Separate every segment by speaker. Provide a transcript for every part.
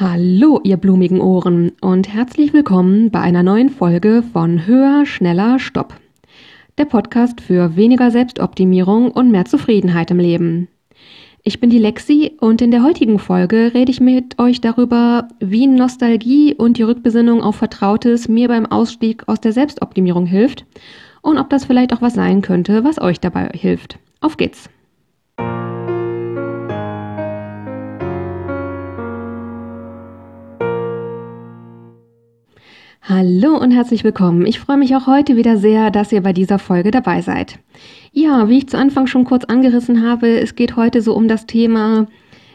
Speaker 1: Hallo, ihr blumigen Ohren und herzlich willkommen bei einer neuen Folge von Höher, Schneller, Stopp. Der Podcast für weniger Selbstoptimierung und mehr Zufriedenheit im Leben. Ich bin die Lexi und in der heutigen Folge rede ich mit euch darüber, wie Nostalgie und die Rückbesinnung auf Vertrautes mir beim Ausstieg aus der Selbstoptimierung hilft und ob das vielleicht auch was sein könnte, was euch dabei hilft. Auf geht's! Hallo und herzlich willkommen. Ich freue mich auch heute wieder sehr, dass ihr bei dieser Folge dabei seid. Ja, wie ich zu Anfang schon kurz angerissen habe, es geht heute so um das Thema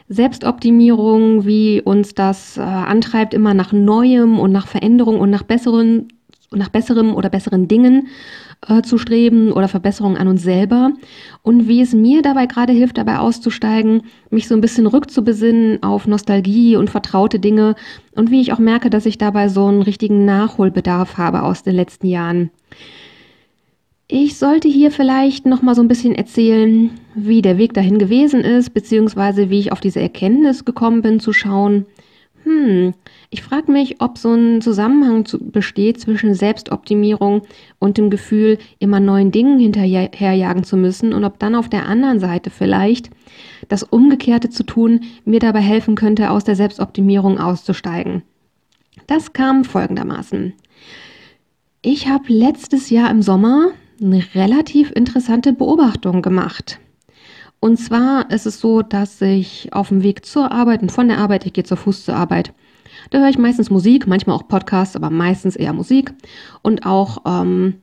Speaker 1: Selbstoptimierung, wie uns das äh, antreibt, immer nach Neuem und nach Veränderung und nach besseren nach besserem oder besseren Dingen äh, zu streben oder Verbesserungen an uns selber und wie es mir dabei gerade hilft, dabei auszusteigen, mich so ein bisschen rückzubesinnen auf Nostalgie und vertraute Dinge und wie ich auch merke, dass ich dabei so einen richtigen Nachholbedarf habe aus den letzten Jahren. Ich sollte hier vielleicht noch mal so ein bisschen erzählen, wie der Weg dahin gewesen ist, beziehungsweise wie ich auf diese Erkenntnis gekommen bin, zu schauen, hm, ich frage mich, ob so ein Zusammenhang zu, besteht zwischen Selbstoptimierung und dem Gefühl, immer neuen Dingen hinterherjagen zu müssen und ob dann auf der anderen Seite vielleicht das Umgekehrte zu tun mir dabei helfen könnte, aus der Selbstoptimierung auszusteigen. Das kam folgendermaßen. Ich habe letztes Jahr im Sommer eine relativ interessante Beobachtung gemacht. Und zwar ist es so, dass ich auf dem Weg zur Arbeit und von der Arbeit, ich gehe zur Fuß zur Arbeit, da höre ich meistens Musik, manchmal auch Podcasts, aber meistens eher Musik. Und auch, ähm,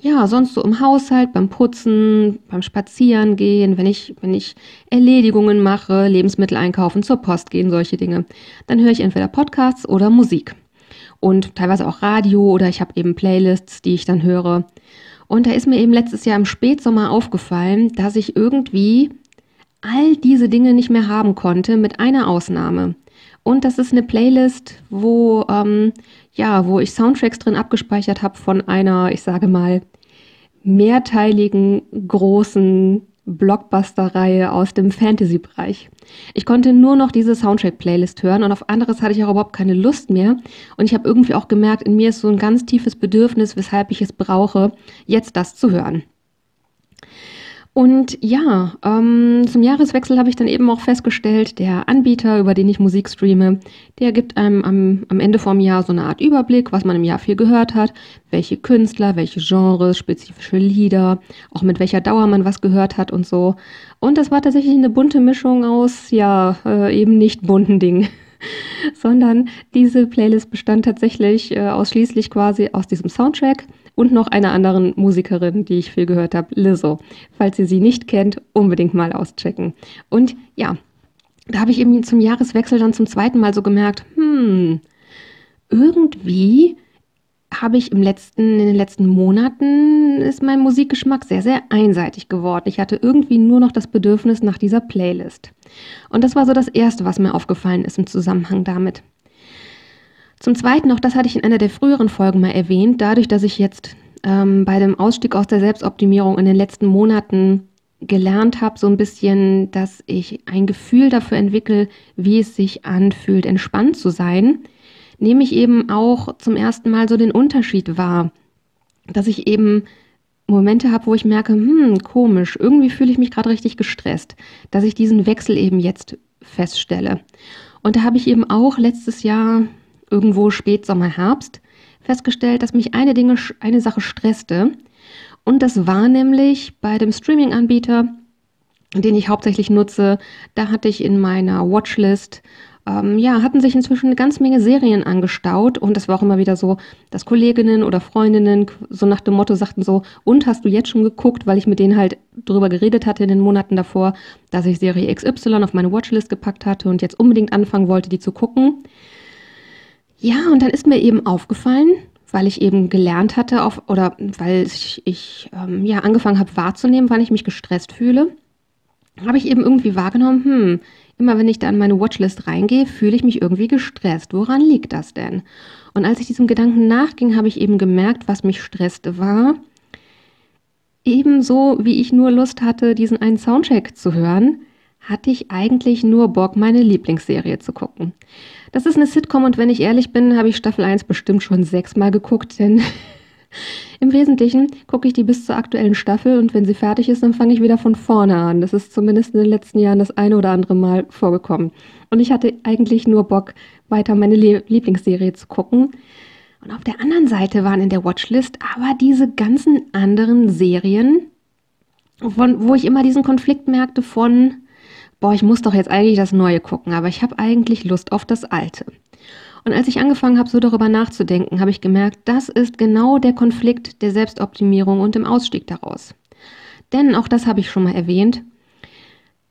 Speaker 1: ja, sonst so im Haushalt, beim Putzen, beim Spazierengehen, wenn ich, wenn ich Erledigungen mache, Lebensmittel einkaufen, zur Post gehen, solche Dinge. Dann höre ich entweder Podcasts oder Musik. Und teilweise auch Radio oder ich habe eben Playlists, die ich dann höre. Und da ist mir eben letztes Jahr im Spätsommer aufgefallen, dass ich irgendwie all diese Dinge nicht mehr haben konnte, mit einer Ausnahme. Und das ist eine Playlist, wo, ähm, ja, wo ich Soundtracks drin abgespeichert habe von einer, ich sage mal, mehrteiligen, großen Blockbuster-Reihe aus dem Fantasy-Bereich. Ich konnte nur noch diese Soundtrack-Playlist hören und auf anderes hatte ich auch überhaupt keine Lust mehr. Und ich habe irgendwie auch gemerkt, in mir ist so ein ganz tiefes Bedürfnis, weshalb ich es brauche, jetzt das zu hören. Und ja, ähm, zum Jahreswechsel habe ich dann eben auch festgestellt, der Anbieter, über den ich Musik streame, der gibt einem am, am Ende vom Jahr so eine Art Überblick, was man im Jahr viel gehört hat, welche Künstler, welche Genres, spezifische Lieder, auch mit welcher Dauer man was gehört hat und so. Und das war tatsächlich eine bunte Mischung aus, ja, äh, eben nicht bunten Dingen. sondern diese Playlist bestand tatsächlich äh, ausschließlich quasi aus diesem Soundtrack und noch einer anderen Musikerin, die ich viel gehört habe, Lizzo. Falls ihr sie nicht kennt, unbedingt mal auschecken. Und ja, da habe ich eben zum Jahreswechsel dann zum zweiten Mal so gemerkt, hm, irgendwie habe ich im letzten, in den letzten Monaten ist mein Musikgeschmack sehr, sehr einseitig geworden. Ich hatte irgendwie nur noch das Bedürfnis nach dieser Playlist. Und das war so das Erste, was mir aufgefallen ist im Zusammenhang damit. Zum Zweiten, auch das hatte ich in einer der früheren Folgen mal erwähnt, dadurch, dass ich jetzt ähm, bei dem Ausstieg aus der Selbstoptimierung in den letzten Monaten gelernt habe, so ein bisschen, dass ich ein Gefühl dafür entwickle, wie es sich anfühlt, entspannt zu sein, nehme ich eben auch zum ersten Mal so den Unterschied wahr, dass ich eben Momente habe, wo ich merke, hm, komisch, irgendwie fühle ich mich gerade richtig gestresst, dass ich diesen Wechsel eben jetzt feststelle. Und da habe ich eben auch letztes Jahr irgendwo Spätsommer, Herbst, festgestellt, dass mich eine Dinge, eine Sache stresste. Und das war nämlich bei dem Streaming-Anbieter, den ich hauptsächlich nutze, da hatte ich in meiner Watchlist ähm, ja, hatten sich inzwischen eine ganze Menge Serien angestaut und es war auch immer wieder so, dass Kolleginnen oder Freundinnen so nach dem Motto sagten so, und hast du jetzt schon geguckt, weil ich mit denen halt drüber geredet hatte in den Monaten davor, dass ich Serie XY auf meine Watchlist gepackt hatte und jetzt unbedingt anfangen wollte, die zu gucken. Ja, und dann ist mir eben aufgefallen, weil ich eben gelernt hatte, auf, oder weil ich, ich ähm, ja, angefangen habe wahrzunehmen, wann ich mich gestresst fühle, habe ich eben irgendwie wahrgenommen, hm, immer wenn ich da in meine Watchlist reingehe, fühle ich mich irgendwie gestresst. Woran liegt das denn? Und als ich diesem Gedanken nachging, habe ich eben gemerkt, was mich stresste war, ebenso wie ich nur Lust hatte, diesen einen Soundcheck zu hören, hatte ich eigentlich nur Bock, meine Lieblingsserie zu gucken. Das ist eine Sitcom und wenn ich ehrlich bin, habe ich Staffel 1 bestimmt schon sechsmal geguckt, denn im Wesentlichen gucke ich die bis zur aktuellen Staffel und wenn sie fertig ist, dann fange ich wieder von vorne an. Das ist zumindest in den letzten Jahren das eine oder andere Mal vorgekommen. Und ich hatte eigentlich nur Bock, weiter meine Lieblingsserie zu gucken. Und auf der anderen Seite waren in der Watchlist aber diese ganzen anderen Serien, von, wo ich immer diesen Konflikt merkte von, boah, ich muss doch jetzt eigentlich das Neue gucken, aber ich habe eigentlich Lust auf das Alte. Und als ich angefangen habe, so darüber nachzudenken, habe ich gemerkt, das ist genau der Konflikt der Selbstoptimierung und dem Ausstieg daraus. Denn, auch das habe ich schon mal erwähnt,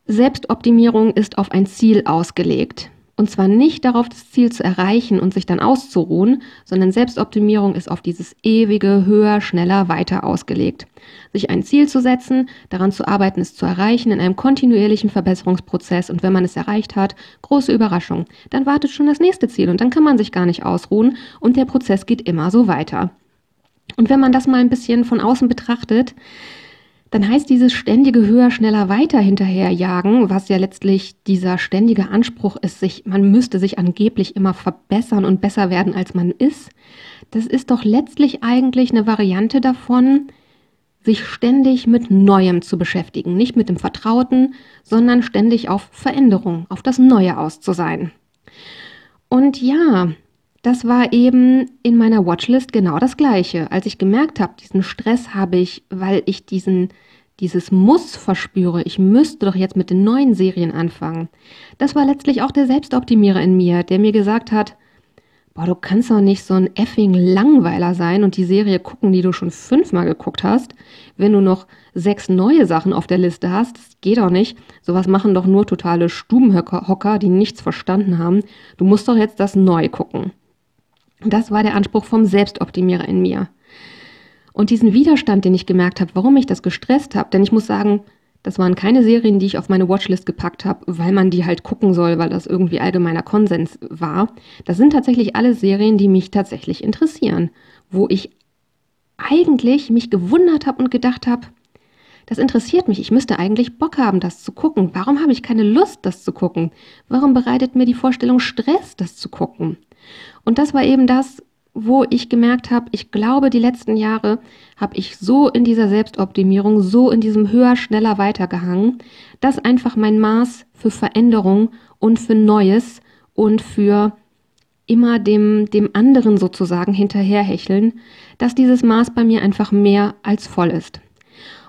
Speaker 1: Selbstoptimierung ist auf ein Ziel ausgelegt. Und zwar nicht darauf, das Ziel zu erreichen und sich dann auszuruhen, sondern Selbstoptimierung ist auf dieses ewige, höher, schneller, weiter ausgelegt. Sich ein Ziel zu setzen, daran zu arbeiten, es zu erreichen, in einem kontinuierlichen Verbesserungsprozess und wenn man es erreicht hat, große Überraschung, dann wartet schon das nächste Ziel und dann kann man sich gar nicht ausruhen und der Prozess geht immer so weiter. Und wenn man das mal ein bisschen von außen betrachtet, dann heißt dieses ständige höher, schneller, weiter hinterherjagen, was ja letztlich dieser ständige Anspruch ist, sich, man müsste sich angeblich immer verbessern und besser werden, als man ist, das ist doch letztlich eigentlich eine Variante davon, sich ständig mit Neuem zu beschäftigen, nicht mit dem Vertrauten, sondern ständig auf Veränderung, auf das Neue aus. Und ja, das war eben in meiner Watchlist genau das Gleiche. Als ich gemerkt habe, diesen Stress habe ich, weil ich diesen, dieses Muss verspüre, ich müsste doch jetzt mit den neuen Serien anfangen. Das war letztlich auch der Selbstoptimierer in mir, der mir gesagt hat, boah, du kannst doch nicht so ein effing Langweiler sein und die Serie gucken, die du schon fünfmal geguckt hast, wenn du noch sechs neue Sachen auf der Liste hast. Das geht doch nicht. Sowas machen doch nur totale Stubenhocker, die nichts verstanden haben. Du musst doch jetzt das neu gucken. Das war der Anspruch vom Selbstoptimierer in mir. Und diesen Widerstand, den ich gemerkt habe, warum mich das gestresst habe, denn ich muss sagen, das waren keine Serien, die ich auf meine Watchlist gepackt habe, weil man die halt gucken soll, weil das irgendwie allgemeiner Konsens war. Das sind tatsächlich alle Serien, die mich tatsächlich interessieren, wo ich eigentlich mich gewundert habe und gedacht habe, das interessiert mich, ich müsste eigentlich Bock haben, das zu gucken. Warum habe ich keine Lust, das zu gucken? Warum bereitet mir die Vorstellung Stress, das zu gucken? Und das war eben das, wo ich gemerkt habe, ich glaube, die letzten Jahre habe ich so in dieser Selbstoptimierung, so in diesem höher, schneller weitergehangen, dass einfach mein Maß für Veränderung und für Neues und für immer dem, dem anderen sozusagen hinterherhecheln, dass dieses Maß bei mir einfach mehr als voll ist.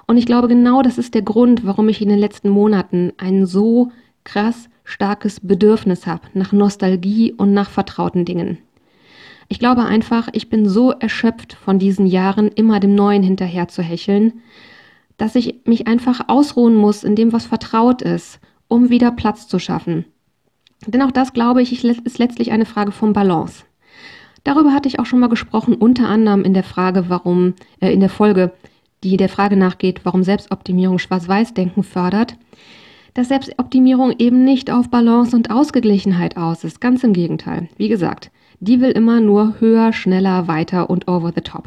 Speaker 1: Und ich glaube, genau das ist der Grund, warum ich in den letzten Monaten ein so krass starkes Bedürfnis habe nach Nostalgie und nach vertrauten Dingen. Ich glaube einfach, ich bin so erschöpft von diesen Jahren, immer dem Neuen hinterher zu hecheln, dass ich mich einfach ausruhen muss in dem, was vertraut ist, um wieder Platz zu schaffen. Denn auch das, glaube ich, ist letztlich eine Frage von Balance. Darüber hatte ich auch schon mal gesprochen, unter anderem in der Frage, warum, äh, in der Folge, die der Frage nachgeht, warum Selbstoptimierung Schwarz-Weiß-Denken fördert, dass Selbstoptimierung eben nicht auf Balance und Ausgeglichenheit aus ist. Ganz im Gegenteil. Wie gesagt, die will immer nur höher, schneller, weiter und over the top.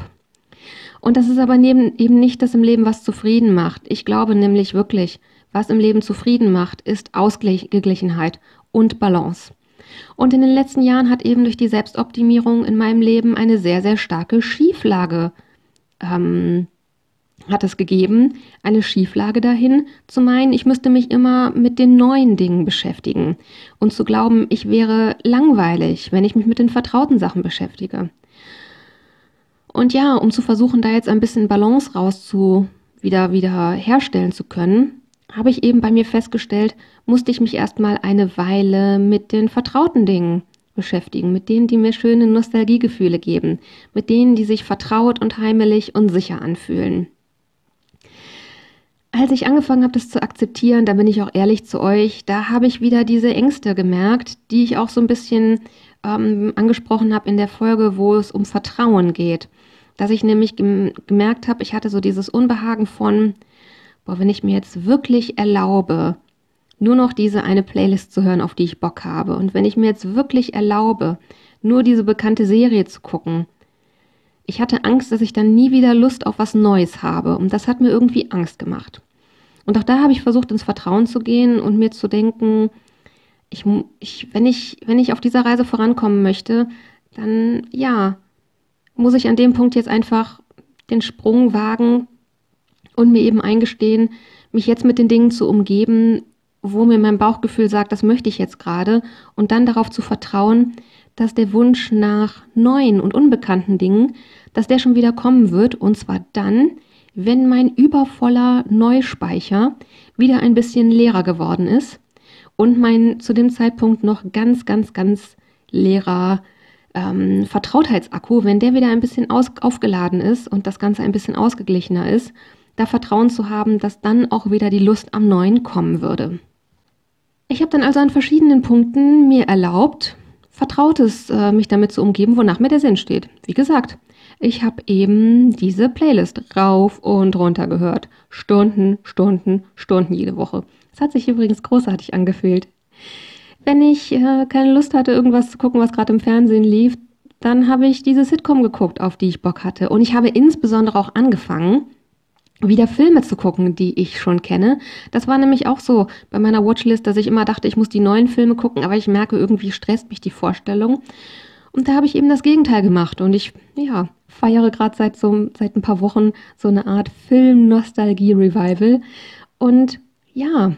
Speaker 1: Und das ist aber neben, eben nicht das im Leben, was zufrieden macht. Ich glaube nämlich wirklich, was im Leben zufrieden macht, ist Ausgeglichenheit und Balance. Und in den letzten Jahren hat eben durch die Selbstoptimierung in meinem Leben eine sehr, sehr starke Schieflage ähm, hat es gegeben, eine Schieflage dahin zu meinen, ich müsste mich immer mit den neuen Dingen beschäftigen und zu glauben, ich wäre langweilig, wenn ich mich mit den vertrauten Sachen beschäftige. Und ja, um zu versuchen, da jetzt ein bisschen Balance rauszu wieder, wieder herstellen zu können, habe ich eben bei mir festgestellt, musste ich mich erstmal eine Weile mit den vertrauten Dingen beschäftigen, mit denen, die mir schöne Nostalgiegefühle geben, mit denen, die sich vertraut und heimelig und sicher anfühlen. Als ich angefangen habe, das zu akzeptieren, da bin ich auch ehrlich zu euch, da habe ich wieder diese Ängste gemerkt, die ich auch so ein bisschen ähm, angesprochen habe in der Folge, wo es um Vertrauen geht. Dass ich nämlich gem gemerkt habe, ich hatte so dieses Unbehagen von, boah, wenn ich mir jetzt wirklich erlaube, nur noch diese eine Playlist zu hören, auf die ich Bock habe, und wenn ich mir jetzt wirklich erlaube, nur diese bekannte Serie zu gucken, ich hatte Angst, dass ich dann nie wieder Lust auf was Neues habe und das hat mir irgendwie Angst gemacht. Und auch da habe ich versucht, ins Vertrauen zu gehen und mir zu denken, ich, ich, wenn, ich, wenn ich auf dieser Reise vorankommen möchte, dann ja, muss ich an dem Punkt jetzt einfach den Sprung wagen und mir eben eingestehen, mich jetzt mit den Dingen zu umgeben, wo mir mein Bauchgefühl sagt, das möchte ich jetzt gerade, und dann darauf zu vertrauen, dass der Wunsch nach neuen und unbekannten Dingen, dass der schon wieder kommen wird, und zwar dann, wenn mein übervoller Neuspeicher wieder ein bisschen leerer geworden ist und mein zu dem Zeitpunkt noch ganz, ganz, ganz leerer ähm, Vertrautheitsakku, wenn der wieder ein bisschen aus aufgeladen ist und das Ganze ein bisschen ausgeglichener ist, da Vertrauen zu haben, dass dann auch wieder die Lust am Neuen kommen würde. Ich habe dann also an verschiedenen Punkten mir erlaubt, Vertrautes äh, mich damit zu umgeben, wonach mir der Sinn steht. Wie gesagt, ich habe eben diese Playlist rauf und runter gehört. Stunden, Stunden, Stunden jede Woche. Das hat sich übrigens großartig angefühlt. Wenn ich äh, keine Lust hatte, irgendwas zu gucken, was gerade im Fernsehen lief, dann habe ich diese Sitcom geguckt, auf die ich Bock hatte. Und ich habe insbesondere auch angefangen, wieder Filme zu gucken, die ich schon kenne. Das war nämlich auch so bei meiner Watchlist, dass ich immer dachte, ich muss die neuen Filme gucken, aber ich merke, irgendwie stresst mich die Vorstellung. Und da habe ich eben das Gegenteil gemacht und ich, ja, feiere gerade seit so, seit ein paar Wochen so eine Art Film-Nostalgie-Revival. Und ja,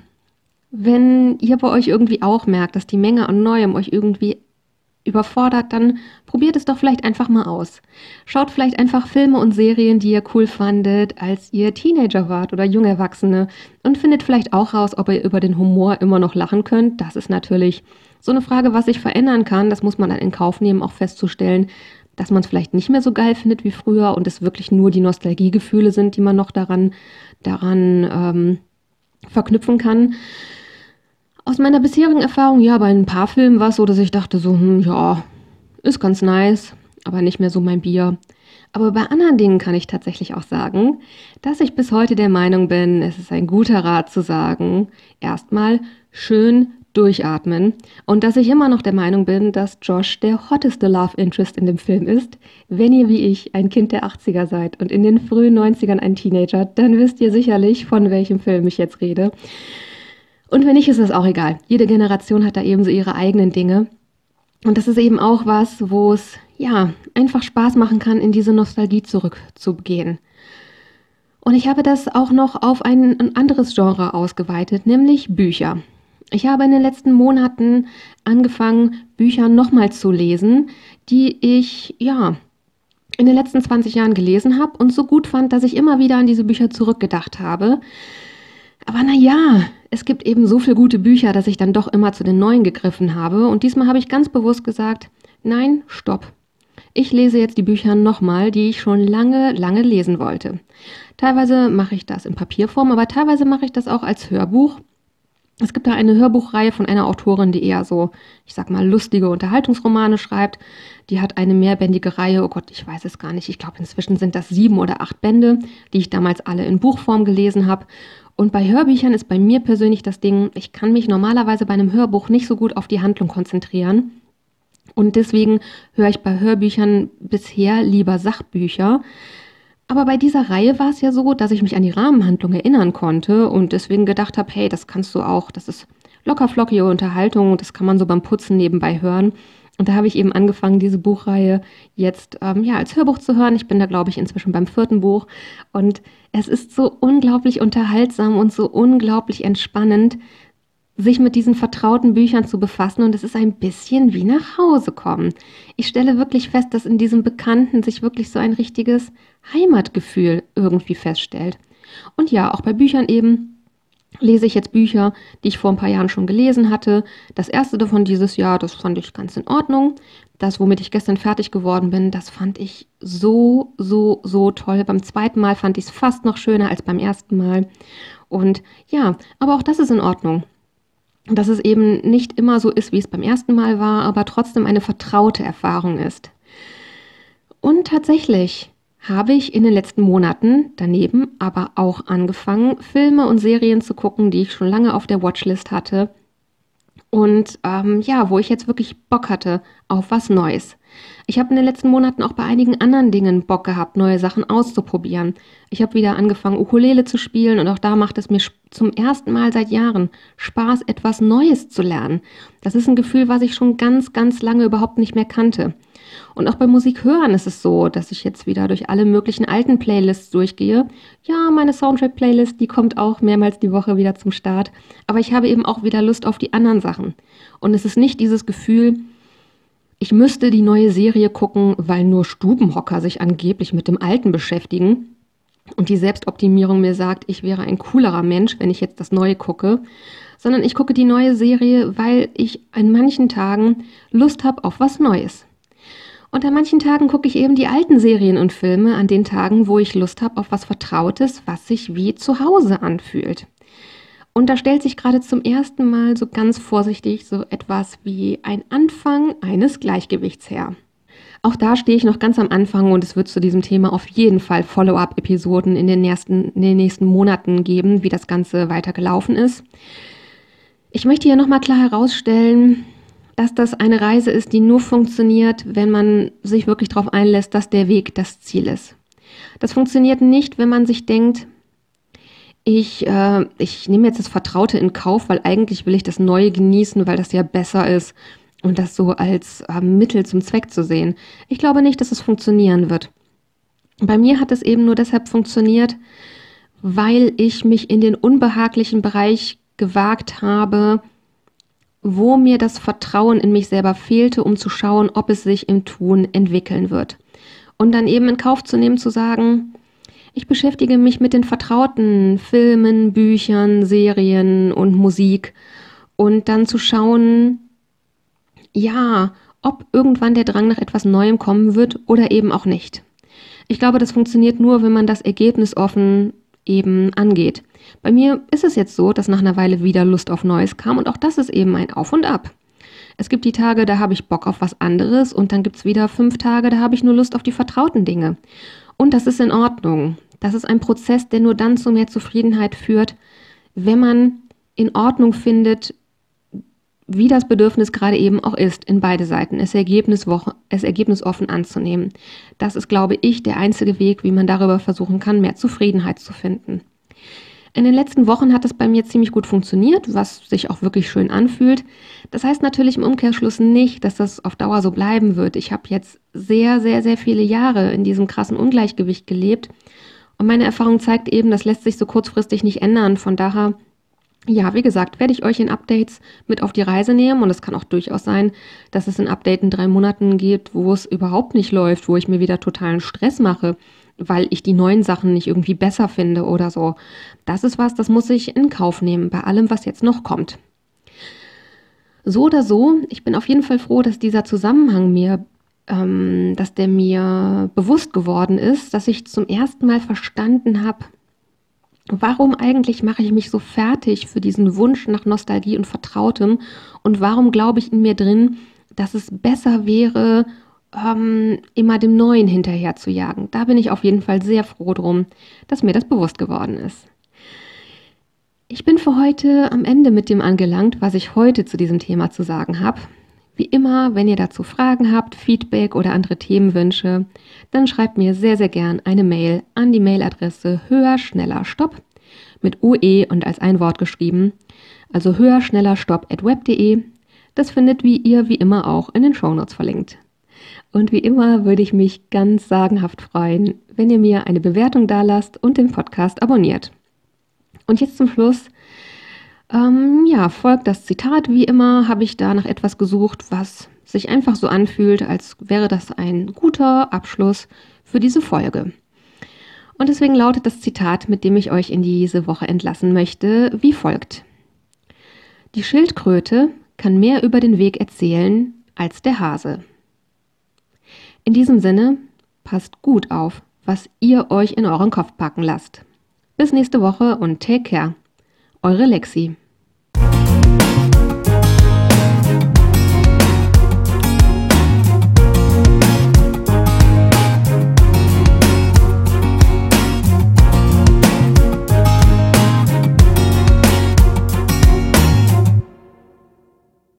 Speaker 1: wenn ihr bei euch irgendwie auch merkt, dass die Menge an Neuem euch irgendwie überfordert, dann probiert es doch vielleicht einfach mal aus. Schaut vielleicht einfach Filme und Serien, die ihr cool fandet, als ihr Teenager wart oder junge Erwachsene und findet vielleicht auch raus, ob ihr über den Humor immer noch lachen könnt. Das ist natürlich so eine Frage, was sich verändern kann. Das muss man dann in Kauf nehmen, auch festzustellen, dass man es vielleicht nicht mehr so geil findet wie früher und es wirklich nur die Nostalgiegefühle sind, die man noch daran, daran ähm, verknüpfen kann. Aus meiner bisherigen Erfahrung, ja, bei ein paar Filmen war es so, dass ich dachte so, hm, ja, ist ganz nice, aber nicht mehr so mein Bier. Aber bei anderen Dingen kann ich tatsächlich auch sagen, dass ich bis heute der Meinung bin, es ist ein guter Rat zu sagen, erstmal schön durchatmen und dass ich immer noch der Meinung bin, dass Josh der hotteste Love Interest in dem Film ist. Wenn ihr wie ich ein Kind der 80er seid und in den frühen 90ern ein Teenager, dann wisst ihr sicherlich, von welchem Film ich jetzt rede. Und wenn nicht, ist das auch egal. Jede Generation hat da eben so ihre eigenen Dinge. Und das ist eben auch was, wo es ja einfach Spaß machen kann, in diese Nostalgie zurückzugehen. Und ich habe das auch noch auf ein, ein anderes Genre ausgeweitet, nämlich Bücher. Ich habe in den letzten Monaten angefangen, Bücher nochmal zu lesen, die ich ja in den letzten 20 Jahren gelesen habe und so gut fand, dass ich immer wieder an diese Bücher zurückgedacht habe. Aber naja, es gibt eben so viele gute Bücher, dass ich dann doch immer zu den neuen gegriffen habe. Und diesmal habe ich ganz bewusst gesagt, nein, stopp. Ich lese jetzt die Bücher nochmal, die ich schon lange, lange lesen wollte. Teilweise mache ich das in Papierform, aber teilweise mache ich das auch als Hörbuch. Es gibt da eine Hörbuchreihe von einer Autorin, die eher so, ich sag mal, lustige Unterhaltungsromane schreibt. Die hat eine mehrbändige Reihe, oh Gott, ich weiß es gar nicht. Ich glaube, inzwischen sind das sieben oder acht Bände, die ich damals alle in Buchform gelesen habe. Und bei Hörbüchern ist bei mir persönlich das Ding, ich kann mich normalerweise bei einem Hörbuch nicht so gut auf die Handlung konzentrieren. Und deswegen höre ich bei Hörbüchern bisher lieber Sachbücher. Aber bei dieser Reihe war es ja so, dass ich mich an die Rahmenhandlung erinnern konnte und deswegen gedacht habe, hey, das kannst du auch, das ist lockerflockige Unterhaltung, das kann man so beim Putzen nebenbei hören. Und da habe ich eben angefangen, diese Buchreihe jetzt ähm, ja als Hörbuch zu hören. Ich bin da, glaube ich, inzwischen beim vierten Buch. Und es ist so unglaublich unterhaltsam und so unglaublich entspannend, sich mit diesen vertrauten Büchern zu befassen und es ist ein bisschen wie nach Hause kommen. Ich stelle wirklich fest, dass in diesem Bekannten sich wirklich so ein richtiges Heimatgefühl irgendwie feststellt. Und ja, auch bei Büchern eben lese ich jetzt Bücher, die ich vor ein paar Jahren schon gelesen hatte. Das erste davon dieses Jahr, das fand ich ganz in Ordnung. Das, womit ich gestern fertig geworden bin, das fand ich so, so, so toll. Beim zweiten Mal fand ich es fast noch schöner als beim ersten Mal. Und ja, aber auch das ist in Ordnung. Dass es eben nicht immer so ist, wie es beim ersten Mal war, aber trotzdem eine vertraute Erfahrung ist. Und tatsächlich, habe ich in den letzten Monaten daneben aber auch angefangen, Filme und Serien zu gucken, die ich schon lange auf der Watchlist hatte. Und ähm, ja, wo ich jetzt wirklich Bock hatte auf was Neues. Ich habe in den letzten Monaten auch bei einigen anderen Dingen Bock gehabt, neue Sachen auszuprobieren. Ich habe wieder angefangen, Ukulele zu spielen und auch da macht es mir zum ersten Mal seit Jahren Spaß, etwas Neues zu lernen. Das ist ein Gefühl, was ich schon ganz, ganz lange überhaupt nicht mehr kannte. Und auch beim Musik hören ist es so, dass ich jetzt wieder durch alle möglichen alten Playlists durchgehe. Ja, meine Soundtrack-Playlist, die kommt auch mehrmals die Woche wieder zum Start. Aber ich habe eben auch wieder Lust auf die anderen Sachen. Und es ist nicht dieses Gefühl, ich müsste die neue Serie gucken, weil nur Stubenhocker sich angeblich mit dem Alten beschäftigen. Und die Selbstoptimierung mir sagt, ich wäre ein coolerer Mensch, wenn ich jetzt das Neue gucke, sondern ich gucke die neue Serie, weil ich an manchen Tagen Lust habe auf was Neues. Und an manchen Tagen gucke ich eben die alten Serien und Filme, an den Tagen, wo ich Lust habe auf was Vertrautes, was sich wie zu Hause anfühlt. Und da stellt sich gerade zum ersten Mal so ganz vorsichtig so etwas wie ein Anfang eines Gleichgewichts her. Auch da stehe ich noch ganz am Anfang und es wird zu diesem Thema auf jeden Fall Follow-up-Episoden in, den nächsten, in den nächsten Monaten geben, wie das Ganze weiter gelaufen ist. Ich möchte hier nochmal klar herausstellen, dass das eine Reise ist, die nur funktioniert, wenn man sich wirklich darauf einlässt, dass der Weg das Ziel ist. Das funktioniert nicht, wenn man sich denkt, ich, äh, ich nehme jetzt das Vertraute in Kauf, weil eigentlich will ich das Neue genießen, weil das ja besser ist und das so als äh, Mittel zum Zweck zu sehen. Ich glaube nicht, dass es funktionieren wird. Bei mir hat es eben nur deshalb funktioniert, weil ich mich in den unbehaglichen Bereich gewagt habe, wo mir das Vertrauen in mich selber fehlte, um zu schauen, ob es sich im Tun entwickeln wird. Und dann eben in Kauf zu nehmen, zu sagen, ich beschäftige mich mit den vertrauten Filmen, Büchern, Serien und Musik und dann zu schauen, ja, ob irgendwann der Drang nach etwas Neuem kommen wird oder eben auch nicht. Ich glaube, das funktioniert nur, wenn man das Ergebnis offen eben angeht. Bei mir ist es jetzt so, dass nach einer Weile wieder Lust auf Neues kam und auch das ist eben ein Auf und Ab. Es gibt die Tage, da habe ich Bock auf was anderes und dann gibt es wieder fünf Tage, da habe ich nur Lust auf die vertrauten Dinge. Und das ist in Ordnung. Das ist ein Prozess, der nur dann zu mehr Zufriedenheit führt, wenn man in Ordnung findet, wie das Bedürfnis gerade eben auch ist, in beide Seiten, es, Ergebnis, es ergebnisoffen anzunehmen. Das ist, glaube ich, der einzige Weg, wie man darüber versuchen kann, mehr Zufriedenheit zu finden. In den letzten Wochen hat es bei mir ziemlich gut funktioniert, was sich auch wirklich schön anfühlt. Das heißt natürlich im Umkehrschluss nicht, dass das auf Dauer so bleiben wird. Ich habe jetzt sehr, sehr, sehr viele Jahre in diesem krassen Ungleichgewicht gelebt. Und meine Erfahrung zeigt eben, das lässt sich so kurzfristig nicht ändern. Von daher ja, wie gesagt, werde ich euch in Updates mit auf die Reise nehmen und es kann auch durchaus sein, dass es ein Update in drei Monaten gibt, wo es überhaupt nicht läuft, wo ich mir wieder totalen Stress mache, weil ich die neuen Sachen nicht irgendwie besser finde oder so. Das ist was, das muss ich in Kauf nehmen bei allem, was jetzt noch kommt. So oder so, ich bin auf jeden Fall froh, dass dieser Zusammenhang mir, ähm, dass der mir bewusst geworden ist, dass ich zum ersten Mal verstanden habe, Warum eigentlich mache ich mich so fertig für diesen Wunsch nach Nostalgie und Vertrautem? Und warum glaube ich in mir drin, dass es besser wäre, ähm, immer dem Neuen hinterher zu jagen? Da bin ich auf jeden Fall sehr froh drum, dass mir das bewusst geworden ist. Ich bin für heute am Ende mit dem angelangt, was ich heute zu diesem Thema zu sagen habe. Wie immer, wenn ihr dazu Fragen habt, Feedback oder andere Themenwünsche, dann schreibt mir sehr, sehr gern eine Mail an die Mailadresse höher, schneller, stopp mit UE und als ein Wort geschrieben, also höher, schneller, stopp at web.de. Das findet wie ihr wie immer auch in den Shownotes verlinkt. Und wie immer würde ich mich ganz sagenhaft freuen, wenn ihr mir eine Bewertung dalasst und den Podcast abonniert. Und jetzt zum Schluss ähm, ja, folgt das Zitat. Wie immer habe ich da nach etwas gesucht, was sich einfach so anfühlt, als wäre das ein guter Abschluss für diese Folge. Und deswegen lautet das Zitat, mit dem ich euch in diese Woche entlassen möchte, wie folgt. Die Schildkröte kann mehr über den Weg erzählen als der Hase. In diesem Sinne, passt gut auf, was ihr euch in euren Kopf packen lasst. Bis nächste Woche und take care. Eure Lexi.